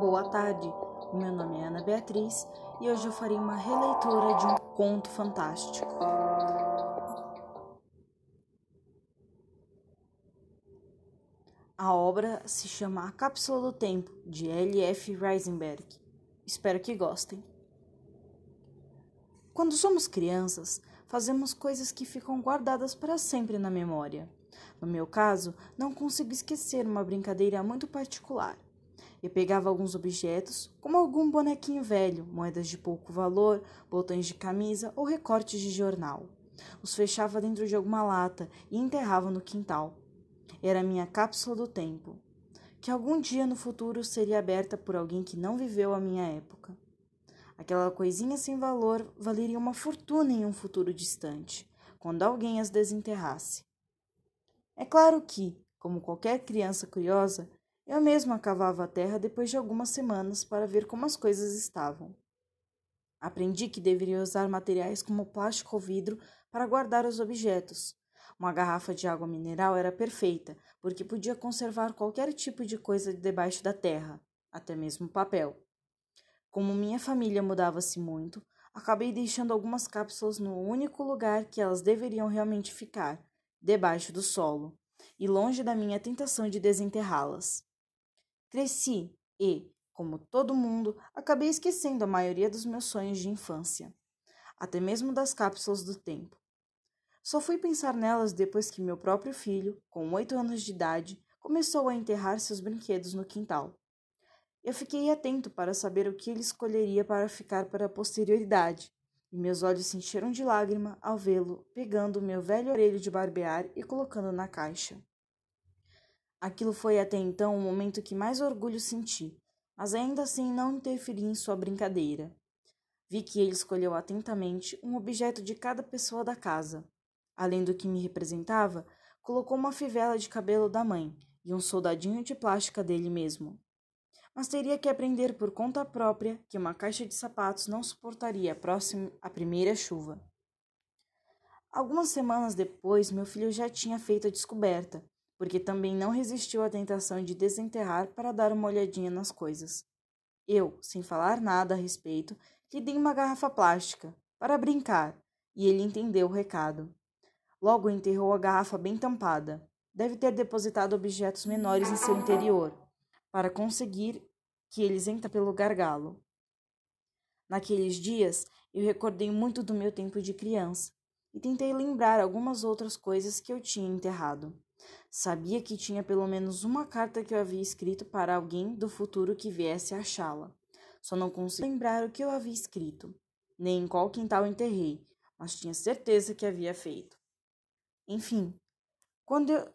Boa tarde, meu nome é Ana Beatriz e hoje eu farei uma releitura de um conto fantástico. A obra se chama A Cápsula do Tempo, de L.F. Reisenberg. Espero que gostem. Quando somos crianças, fazemos coisas que ficam guardadas para sempre na memória. No meu caso, não consigo esquecer uma brincadeira muito particular. Eu pegava alguns objetos, como algum bonequinho velho, moedas de pouco valor, botões de camisa ou recortes de jornal. Os fechava dentro de alguma lata e enterrava no quintal. Era minha cápsula do tempo, que algum dia no futuro seria aberta por alguém que não viveu a minha época. Aquela coisinha sem valor valeria uma fortuna em um futuro distante, quando alguém as desenterrasse. É claro que, como qualquer criança curiosa, eu mesma cavava a terra depois de algumas semanas para ver como as coisas estavam. Aprendi que deveria usar materiais como plástico ou vidro para guardar os objetos. Uma garrafa de água mineral era perfeita, porque podia conservar qualquer tipo de coisa debaixo da terra, até mesmo papel. Como minha família mudava-se muito, acabei deixando algumas cápsulas no único lugar que elas deveriam realmente ficar, debaixo do solo, e longe da minha tentação de desenterrá-las. Cresci e, como todo mundo, acabei esquecendo a maioria dos meus sonhos de infância, até mesmo das cápsulas do tempo. Só fui pensar nelas depois que meu próprio filho, com oito anos de idade, começou a enterrar seus brinquedos no quintal. Eu fiquei atento para saber o que ele escolheria para ficar para a posterioridade, e meus olhos se encheram de lágrima ao vê-lo pegando meu velho orelho de barbear e colocando na caixa. Aquilo foi até então o momento que mais orgulho senti, mas ainda assim não interferi em sua brincadeira. Vi que ele escolheu atentamente um objeto de cada pessoa da casa. Além do que me representava, colocou uma fivela de cabelo da mãe e um soldadinho de plástica dele mesmo mas teria que aprender por conta própria que uma caixa de sapatos não suportaria a, próxima, a primeira chuva. Algumas semanas depois, meu filho já tinha feito a descoberta, porque também não resistiu à tentação de desenterrar para dar uma olhadinha nas coisas. Eu, sem falar nada a respeito, lhe dei uma garrafa plástica, para brincar, e ele entendeu o recado. Logo enterrou a garrafa bem tampada. Deve ter depositado objetos menores em seu interior para conseguir que eles entrem pelo gargalo. Naqueles dias, eu recordei muito do meu tempo de criança e tentei lembrar algumas outras coisas que eu tinha enterrado. Sabia que tinha pelo menos uma carta que eu havia escrito para alguém do futuro que viesse achá-la. Só não consigo lembrar o que eu havia escrito, nem em qual quintal enterrei, mas tinha certeza que havia feito. Enfim, quando eu,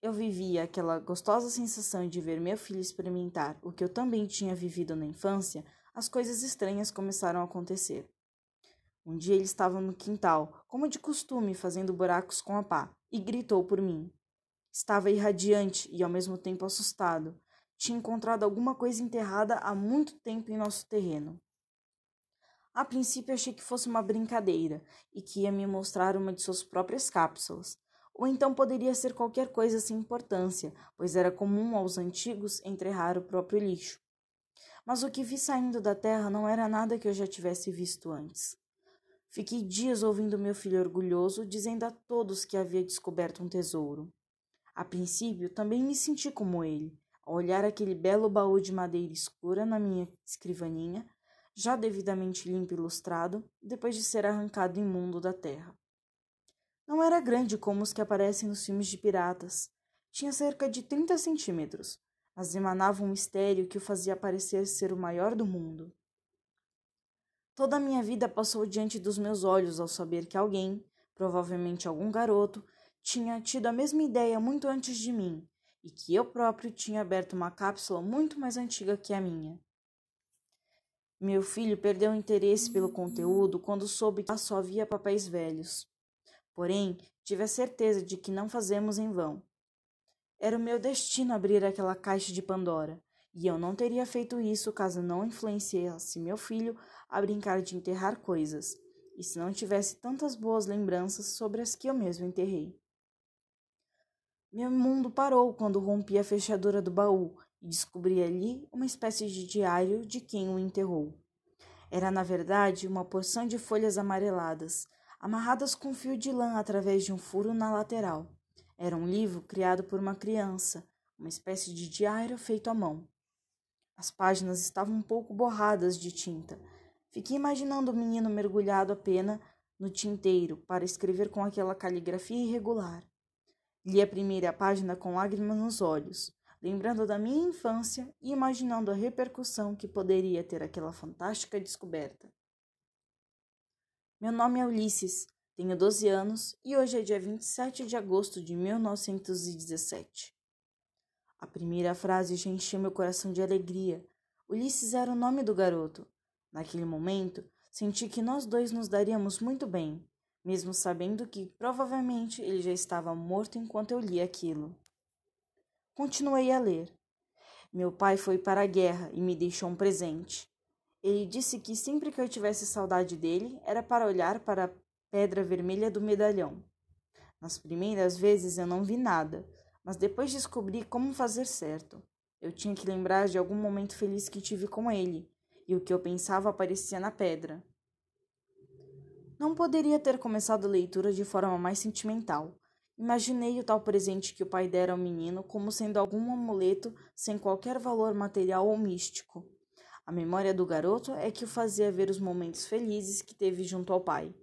eu vivia aquela gostosa sensação de ver meu filho experimentar o que eu também tinha vivido na infância, as coisas estranhas começaram a acontecer. Um dia ele estava no quintal, como de costume, fazendo buracos com a pá, e gritou por mim. Estava irradiante e ao mesmo tempo assustado. Tinha encontrado alguma coisa enterrada há muito tempo em nosso terreno. A princípio achei que fosse uma brincadeira e que ia me mostrar uma de suas próprias cápsulas, ou então poderia ser qualquer coisa sem importância, pois era comum aos antigos enterrar o próprio lixo. Mas o que vi saindo da terra não era nada que eu já tivesse visto antes. Fiquei dias ouvindo meu filho orgulhoso dizendo a todos que havia descoberto um tesouro. A princípio, também me senti como ele, ao olhar aquele belo baú de madeira escura na minha escrivaninha, já devidamente limpo e ilustrado, depois de ser arrancado imundo da terra. Não era grande como os que aparecem nos filmes de piratas. Tinha cerca de 30 centímetros, mas emanava um mistério que o fazia parecer ser o maior do mundo. Toda a minha vida passou diante dos meus olhos ao saber que alguém, provavelmente algum garoto, tinha tido a mesma ideia muito antes de mim e que eu próprio tinha aberto uma cápsula muito mais antiga que a minha. Meu filho perdeu o interesse pelo conteúdo quando soube que só havia papéis velhos. Porém, tive a certeza de que não fazemos em vão. Era o meu destino abrir aquela caixa de Pandora, e eu não teria feito isso caso não influenciasse meu filho a brincar de enterrar coisas, e se não tivesse tantas boas lembranças sobre as que eu mesmo enterrei. Meu mundo parou quando rompi a fechadura do baú e descobri ali uma espécie de diário de quem o enterrou. Era, na verdade, uma porção de folhas amareladas, amarradas com fio de lã através de um furo na lateral. Era um livro criado por uma criança, uma espécie de diário feito à mão. As páginas estavam um pouco borradas de tinta. Fiquei imaginando o menino mergulhado a pena no tinteiro para escrever com aquela caligrafia irregular. Li a primeira página com lágrimas nos olhos, lembrando da minha infância e imaginando a repercussão que poderia ter aquela fantástica descoberta. Meu nome é Ulisses, tenho 12 anos e hoje é dia 27 de agosto de 1917. A primeira frase já encheu meu coração de alegria. Ulisses era o nome do garoto. Naquele momento, senti que nós dois nos daríamos muito bem, mesmo sabendo que provavelmente ele já estava morto enquanto eu lia aquilo. Continuei a ler. Meu pai foi para a guerra e me deixou um presente. Ele disse que sempre que eu tivesse saudade dele era para olhar para a pedra vermelha do medalhão. Nas primeiras vezes eu não vi nada, mas depois descobri como fazer certo. Eu tinha que lembrar de algum momento feliz que tive com ele, e o que eu pensava aparecia na pedra. Não poderia ter começado a leitura de forma mais sentimental. Imaginei o tal presente que o pai dera ao menino como sendo algum amuleto sem qualquer valor material ou místico. A memória do garoto é que o fazia ver os momentos felizes que teve junto ao pai.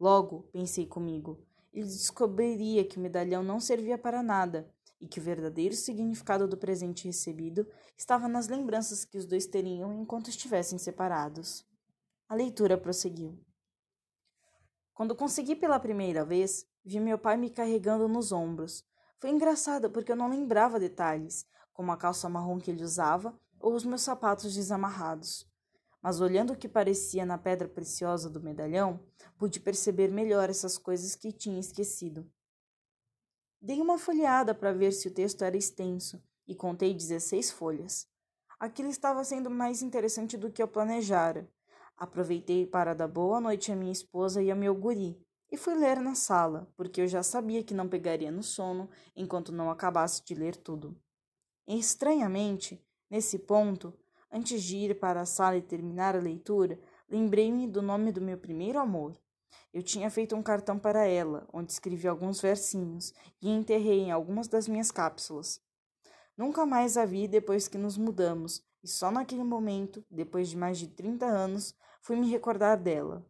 Logo, pensei comigo, ele descobriria que o medalhão não servia para nada e que o verdadeiro significado do presente recebido estava nas lembranças que os dois teriam enquanto estivessem separados. A leitura prosseguiu. Quando consegui pela primeira vez, vi meu pai me carregando nos ombros. Foi engraçado porque eu não lembrava detalhes, como a calça marrom que ele usava ou os meus sapatos desamarrados mas olhando o que parecia na pedra preciosa do medalhão, pude perceber melhor essas coisas que tinha esquecido. Dei uma folheada para ver se o texto era extenso e contei 16 folhas. Aquilo estava sendo mais interessante do que eu planejara. Aproveitei para dar boa noite à minha esposa e ao meu guri e fui ler na sala, porque eu já sabia que não pegaria no sono enquanto não acabasse de ler tudo. Estranhamente, nesse ponto, Antes de ir para a sala e terminar a leitura, lembrei-me do nome do meu primeiro amor. Eu tinha feito um cartão para ela, onde escrevi alguns versinhos e enterrei em algumas das minhas cápsulas. Nunca mais a vi depois que nos mudamos, e só naquele momento, depois de mais de 30 anos, fui me recordar dela.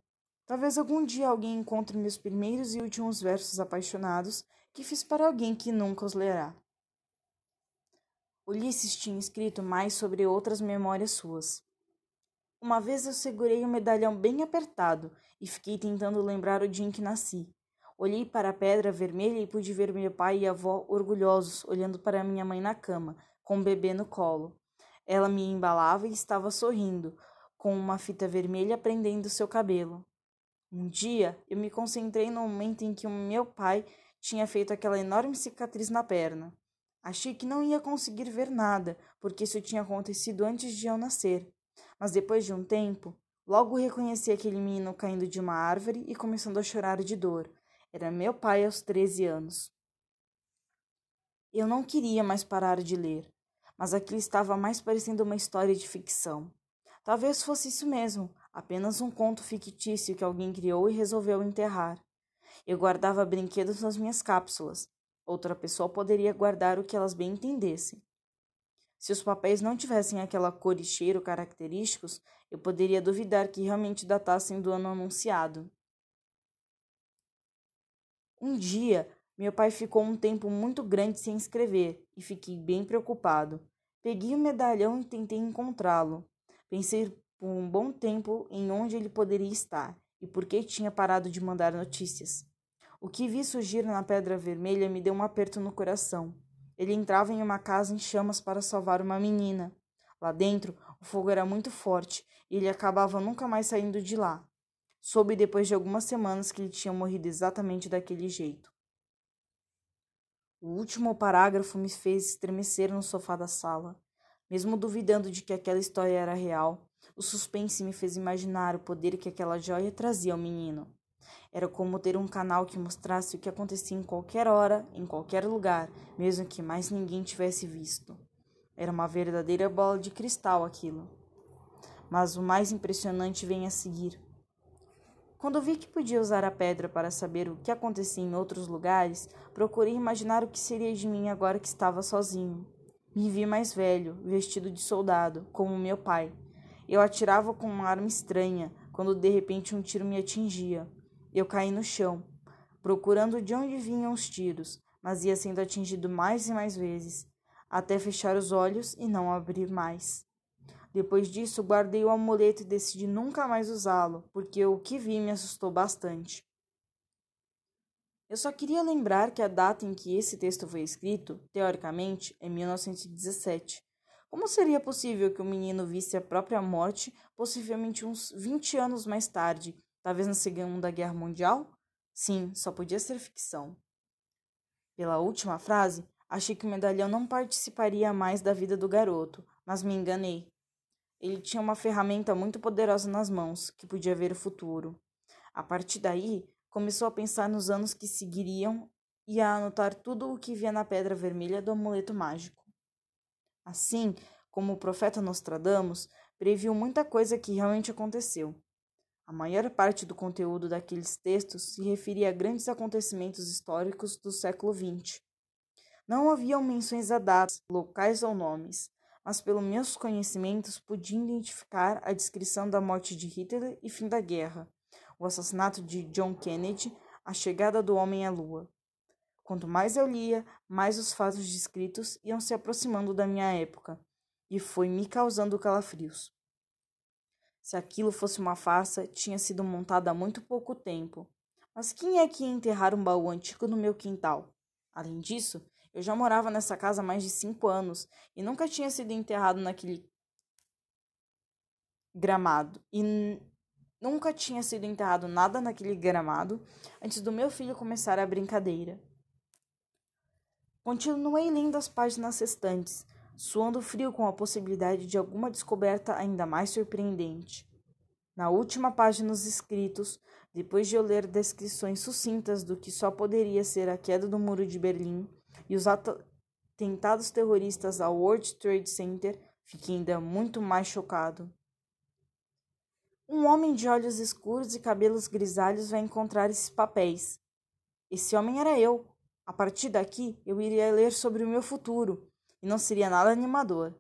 Talvez algum dia alguém encontre meus primeiros e últimos versos apaixonados que fiz para alguém que nunca os lerá. Ulisses tinha escrito mais sobre outras memórias suas. Uma vez eu segurei um medalhão bem apertado e fiquei tentando lembrar o dia em que nasci. Olhei para a pedra vermelha e pude ver meu pai e avó orgulhosos olhando para minha mãe na cama, com o bebê no colo. Ela me embalava e estava sorrindo, com uma fita vermelha prendendo seu cabelo. Um dia eu me concentrei no momento em que o meu pai tinha feito aquela enorme cicatriz na perna. Achei que não ia conseguir ver nada, porque isso tinha acontecido antes de eu nascer. Mas depois de um tempo, logo reconheci aquele menino caindo de uma árvore e começando a chorar de dor. Era meu pai aos 13 anos. Eu não queria mais parar de ler, mas aquilo estava mais parecendo uma história de ficção. Talvez fosse isso mesmo, apenas um conto fictício que alguém criou e resolveu enterrar. Eu guardava brinquedos nas minhas cápsulas, Outra pessoa poderia guardar o que elas bem entendessem. Se os papéis não tivessem aquela cor e cheiro característicos, eu poderia duvidar que realmente datassem do ano anunciado. Um dia, meu pai ficou um tempo muito grande sem escrever e fiquei bem preocupado. Peguei o medalhão e tentei encontrá-lo. Pensei por um bom tempo em onde ele poderia estar e por que tinha parado de mandar notícias. O que vi surgir na pedra vermelha me deu um aperto no coração. Ele entrava em uma casa em chamas para salvar uma menina. Lá dentro, o fogo era muito forte e ele acabava nunca mais saindo de lá. Soube depois de algumas semanas que ele tinha morrido exatamente daquele jeito. O último parágrafo me fez estremecer no sofá da sala. Mesmo duvidando de que aquela história era real, o suspense me fez imaginar o poder que aquela joia trazia ao menino. Era como ter um canal que mostrasse o que acontecia em qualquer hora, em qualquer lugar, mesmo que mais ninguém tivesse visto. Era uma verdadeira bola de cristal aquilo. Mas o mais impressionante vem a seguir. Quando vi que podia usar a pedra para saber o que acontecia em outros lugares, procurei imaginar o que seria de mim agora que estava sozinho. Me vi mais velho, vestido de soldado, como meu pai. Eu atirava com uma arma estranha, quando de repente um tiro me atingia. Eu caí no chão, procurando de onde vinham os tiros, mas ia sendo atingido mais e mais vezes, até fechar os olhos e não abrir mais. Depois disso, guardei o amuleto e decidi nunca mais usá-lo, porque o que vi me assustou bastante. Eu só queria lembrar que a data em que esse texto foi escrito, teoricamente, é 1917. Como seria possível que o menino visse a própria morte, possivelmente uns 20 anos mais tarde, talvez na Segunda Guerra Mundial? Sim, só podia ser ficção. Pela última frase, achei que o medalhão não participaria mais da vida do garoto, mas me enganei. Ele tinha uma ferramenta muito poderosa nas mãos, que podia ver o futuro. A partir daí, começou a pensar nos anos que seguiriam e a anotar tudo o que via na pedra vermelha do amuleto mágico. Assim, como o profeta Nostradamus, previu muita coisa que realmente aconteceu. A maior parte do conteúdo daqueles textos se referia a grandes acontecimentos históricos do século XX. Não haviam menções a datas, locais ou nomes, mas pelos meus conhecimentos podia identificar a descrição da morte de Hitler e fim da guerra, o assassinato de John Kennedy, a chegada do homem à lua. Quanto mais eu lia, mais os fatos descritos iam se aproximando da minha época, e foi me causando calafrios. Se aquilo fosse uma farsa, tinha sido montada há muito pouco tempo. Mas quem é que ia enterrar um baú antigo no meu quintal? Além disso, eu já morava nessa casa há mais de cinco anos e nunca tinha sido enterrado naquele gramado. E nunca tinha sido enterrado nada naquele gramado antes do meu filho começar a brincadeira. Continuei lendo as páginas restantes, suando frio com a possibilidade de alguma descoberta ainda mais surpreendente. Na última página dos escritos, depois de eu ler descrições sucintas do que só poderia ser a queda do Muro de Berlim, e os atentados terroristas ao World Trade Center, fiquei ainda muito mais chocado. Um homem de olhos escuros e cabelos grisalhos vai encontrar esses papéis. Esse homem era eu. A partir daqui, eu iria ler sobre o meu futuro, e não seria nada animador.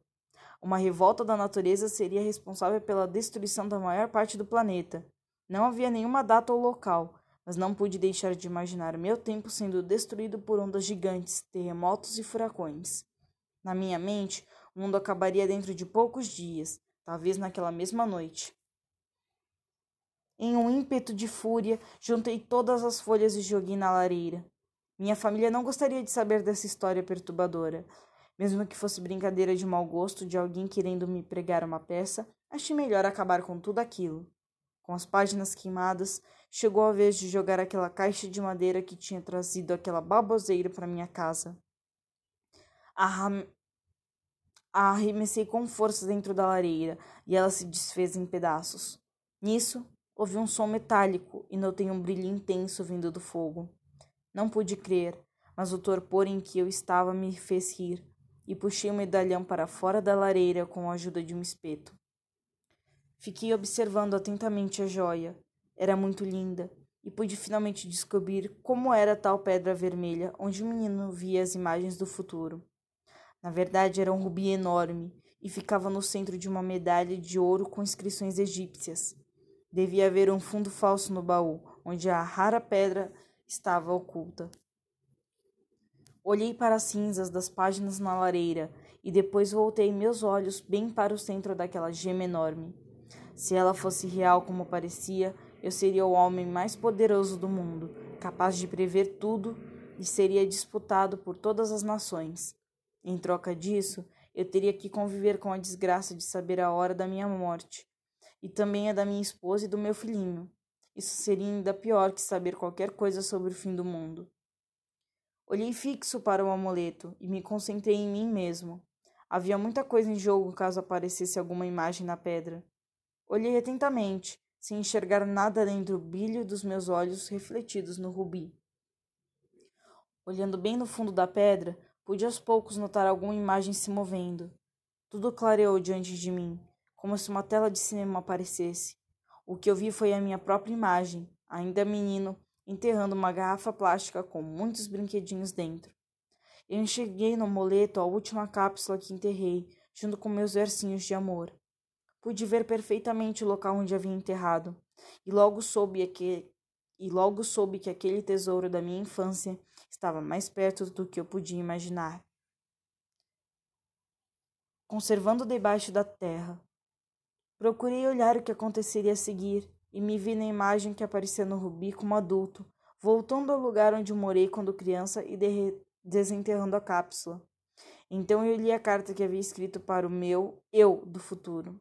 Uma revolta da natureza seria responsável pela destruição da maior parte do planeta. Não havia nenhuma data ou local, mas não pude deixar de imaginar meu tempo sendo destruído por ondas gigantes, terremotos e furacões. Na minha mente, o mundo acabaria dentro de poucos dias, talvez naquela mesma noite. Em um ímpeto de fúria, juntei todas as folhas e joguei na lareira. Minha família não gostaria de saber dessa história perturbadora. Mesmo que fosse brincadeira de mau gosto de alguém querendo me pregar uma peça, achei melhor acabar com tudo aquilo. Com as páginas queimadas, chegou a vez de jogar aquela caixa de madeira que tinha trazido aquela baboseira para minha casa. Arram... Arremessei com força dentro da lareira e ela se desfez em pedaços. Nisso, ouvi um som metálico e notei um brilho intenso vindo do fogo. Não pude crer, mas o torpor em que eu estava me fez rir e puxei o medalhão para fora da lareira com a ajuda de um espeto. Fiquei observando atentamente a joia. Era muito linda, e pude finalmente descobrir como era tal pedra vermelha onde o menino via as imagens do futuro. Na verdade, era um rubi enorme e ficava no centro de uma medalha de ouro com inscrições egípcias. Devia haver um fundo falso no baú, onde a rara pedra estava oculta. Olhei para as cinzas das páginas na lareira e depois voltei meus olhos bem para o centro daquela gema enorme. Se ela fosse real como parecia, eu seria o homem mais poderoso do mundo, capaz de prever tudo e seria disputado por todas as nações. Em troca disso, eu teria que conviver com a desgraça de saber a hora da minha morte, e também a da minha esposa e do meu filhinho. Isso seria ainda pior que saber qualquer coisa sobre o fim do mundo. Olhei fixo para o amuleto e me concentrei em mim mesmo. Havia muita coisa em jogo caso aparecesse alguma imagem na pedra. Olhei atentamente, sem enxergar nada além do brilho dos meus olhos refletidos no rubi. Olhando bem no fundo da pedra, pude aos poucos notar alguma imagem se movendo. Tudo clareou diante de mim, como se uma tela de cinema aparecesse. O que eu vi foi a minha própria imagem, ainda menino, enterrando uma garrafa plástica com muitos brinquedinhos dentro. Eu enxerguei no moleto a última cápsula que enterrei, junto com meus versinhos de amor. Pude ver perfeitamente o local onde havia enterrado, e logo soube que e logo soube que aquele tesouro da minha infância estava mais perto do que eu podia imaginar. Conservando debaixo da terra. Procurei olhar o que aconteceria a seguir e me vi na imagem que aparecia no rubi como adulto, voltando ao lugar onde morei quando criança e desenterrando a cápsula. Então eu li a carta que havia escrito para o meu eu do futuro.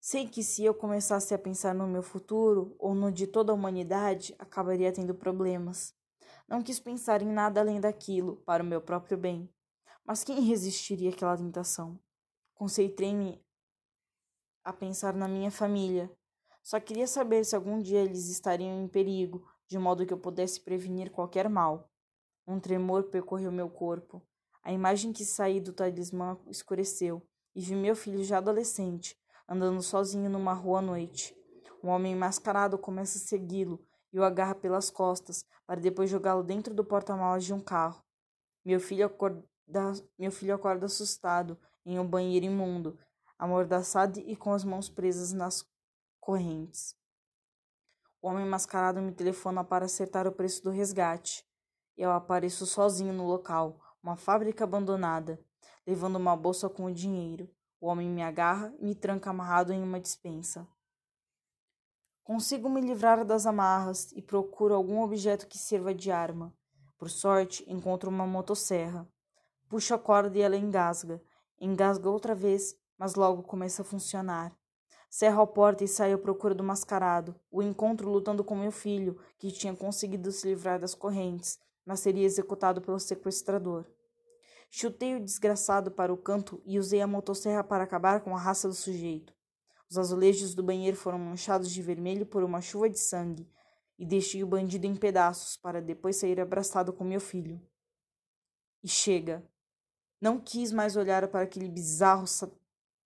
Sei que se eu começasse a pensar no meu futuro ou no de toda a humanidade, acabaria tendo problemas. Não quis pensar em nada além daquilo, para o meu próprio bem. Mas quem resistiria àquela tentação? Concentrei-me a pensar na minha família. Só queria saber se algum dia eles estariam em perigo, de modo que eu pudesse prevenir qualquer mal. Um tremor percorreu meu corpo. A imagem que saí do talismã escureceu e vi meu filho já adolescente, andando sozinho numa rua à noite. Um homem mascarado começa a segui-lo e o agarra pelas costas, para depois jogá-lo dentro do porta-malas de um carro. Meu filho acorda, meu filho acorda assustado em um banheiro imundo, amordaçado e com as mãos presas nas correntes. O homem mascarado me telefona para acertar o preço do resgate. Eu apareço sozinho no local, uma fábrica abandonada, levando uma bolsa com o dinheiro. O homem me agarra e me tranca amarrado em uma dispensa. Consigo me livrar das amarras e procuro algum objeto que sirva de arma. Por sorte, encontro uma motosserra. Puxo a corda e ela engasga. Engasga outra vez, mas logo começa a funcionar. Cerro a porta e saio à procura do mascarado. O encontro lutando com meu filho, que tinha conseguido se livrar das correntes, mas seria executado pelo sequestrador. Chutei o desgraçado para o canto e usei a motosserra para acabar com a raça do sujeito. Os azulejos do banheiro foram manchados de vermelho por uma chuva de sangue e deixei o bandido em pedaços para depois sair abraçado com meu filho. E chega. Não quis mais olhar para aquele bizarro,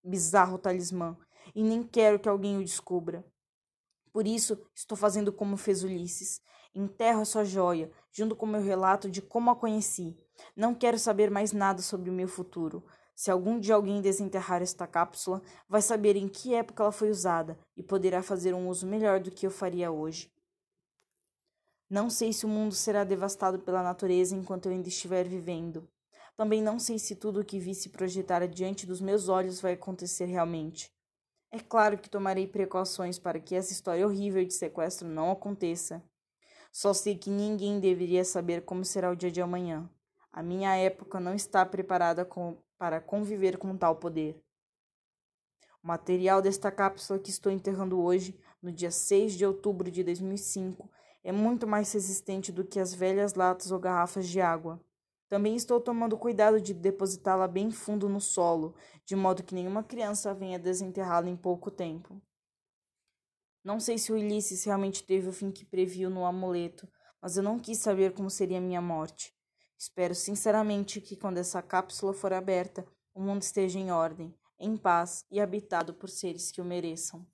bizarro talismã e nem quero que alguém o descubra. Por isso, estou fazendo como fez Ulisses. Enterro essa joia, junto com meu relato de como a conheci não quero saber mais nada sobre o meu futuro. Se algum dia alguém desenterrar esta cápsula, vai saber em que época ela foi usada e poderá fazer um uso melhor do que eu faria hoje. Não sei se o mundo será devastado pela natureza enquanto eu ainda estiver vivendo. Também não sei se tudo o que vi se projetar diante dos meus olhos vai acontecer realmente. É claro que tomarei precauções para que essa história horrível de sequestro não aconteça. Só sei que ninguém deveria saber como será o dia de amanhã. A minha época não está preparada com, para conviver com tal poder. O material desta cápsula que estou enterrando hoje, no dia 6 de outubro de 2005, é muito mais resistente do que as velhas latas ou garrafas de água. Também estou tomando cuidado de depositá-la bem fundo no solo, de modo que nenhuma criança venha desenterrá-la em pouco tempo. Não sei se o Ulisses realmente teve o fim que previu no amuleto, mas eu não quis saber como seria minha morte. Espero sinceramente que, quando essa cápsula for aberta, o mundo esteja em ordem, em paz e habitado por seres que o mereçam.